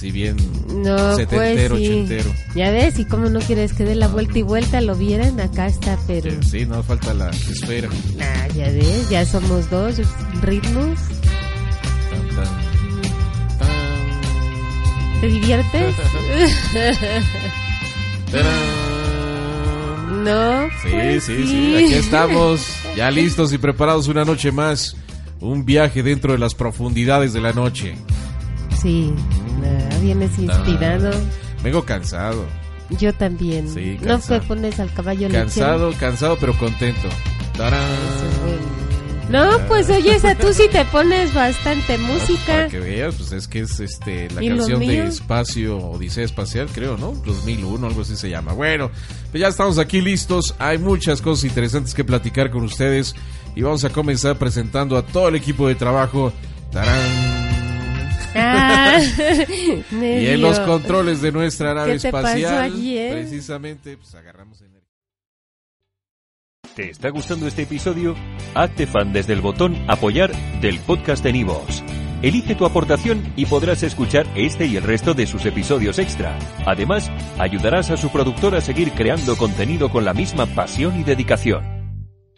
Así bien No, setentero, pues sí. ochentero. Ya ves, y cómo no quieres que dé la vuelta y vuelta, lo vieran, acá está, pero... Sí, no falta la esfera. Nah, ya ves, ya somos dos ritmos. Tan, tan, tan, ¿Te diviertes? no. Sí, pues sí, sí, aquí estamos, ya listos y preparados una noche más. Un viaje dentro de las profundidades de la noche. Sí, nah, vienes inspirado. Vengo cansado, Yo también. Sí, no te pones al caballo lechero? cansado, cansado pero contento. Tarán. Eso es bueno. No, pues oye, esa tú sí te pones bastante Para música. que veas, pues es que es este la ¿Y lo canción de? Espacio Odisea Espacial, creo, ¿no? 2001, algo así se llama. Bueno, pues ya estamos aquí listos. Hay muchas cosas interesantes que platicar con ustedes y vamos a comenzar presentando a todo el equipo de trabajo. ¡Tarán! Ah, Y en los controles de nuestra nave ¿Qué te pasó espacial, ayer? precisamente, pues agarramos energía. ¿Te está gustando este episodio? Hazte fan desde el botón Apoyar del podcast de Nivos. Elige tu aportación y podrás escuchar este y el resto de sus episodios extra. Además, ayudarás a su productor a seguir creando contenido con la misma pasión y dedicación.